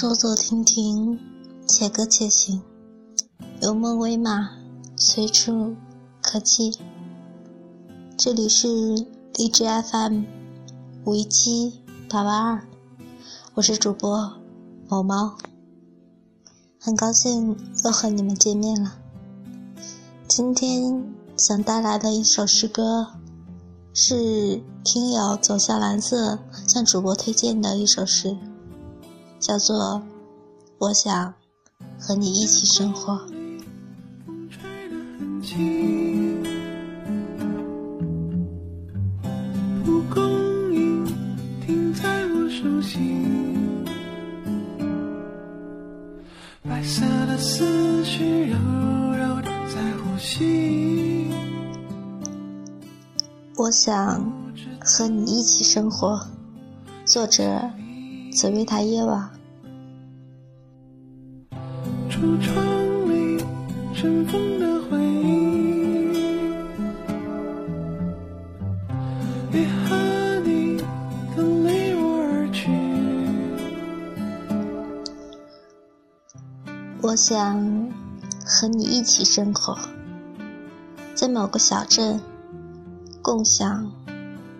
坐坐停停，且歌且行，有梦为马，随处可栖。这里是荔枝 FM 五一七八八二，我是主播某猫，很高兴又和你们见面了。今天想带来的一首诗歌，是听友走向蓝色向主播推荐的一首诗。叫做，我想和你一起生活。白色的思绪柔柔的在呼吸。我想和你一起生活。作者。紫薇塔耶瓦。橱窗里尘封的回忆，也和你都离我而去。我想和你一起生活，在某个小镇，共享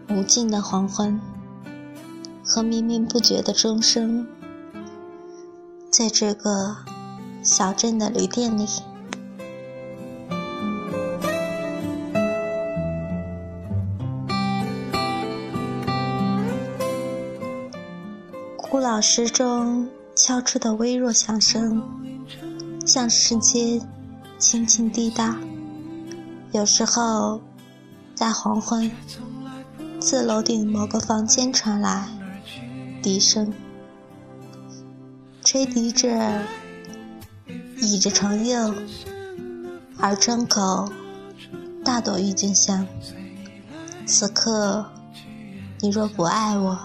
无尽的黄昏。和绵绵不绝的钟声，在这个小镇的旅店里，古老时钟敲出的微弱响声，向世间轻轻滴答。有时候，在黄昏，自楼顶某个房间传来。笛声，吹笛者倚着床右，而窗口大朵郁金香。此刻，你若不爱我，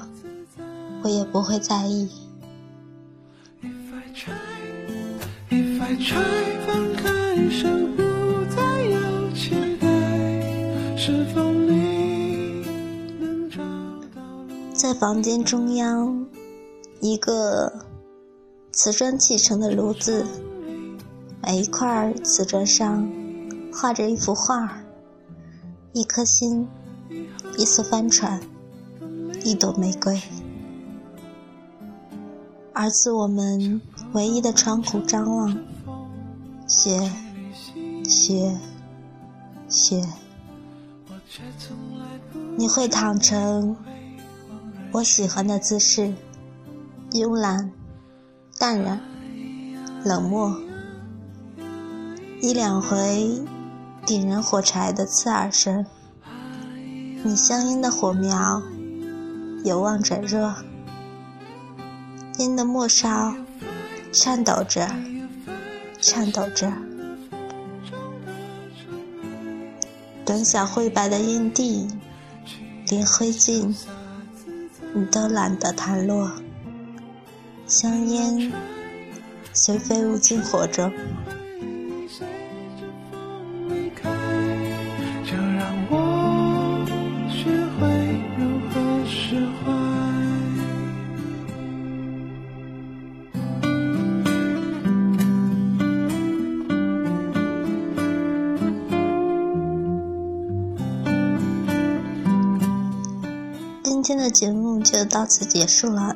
我也不会在意。是否房间中央，一个瓷砖砌成的炉子，每一块瓷砖上画着一幅画一颗心，一艘帆船，一朵玫瑰。而自我们唯一的窗户张望，雪，雪，雪，你会躺成。我喜欢的姿势，慵懒、淡然、冷漠。一两回点燃火柴的刺耳声，你香烟的火苗有望转热，烟的末梢颤抖着，颤抖着。短小灰白的烟蒂，连灰烬。你都懒得弹落，香烟随飞舞进火中。今天的节目就到此结束了。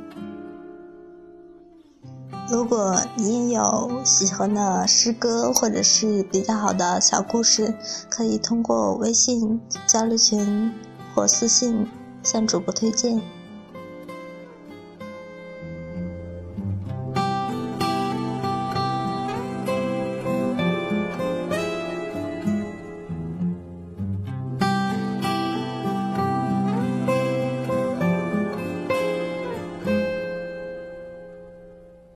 如果你有喜欢的诗歌或者是比较好的小故事，可以通过微信交流群或私信向主播推荐。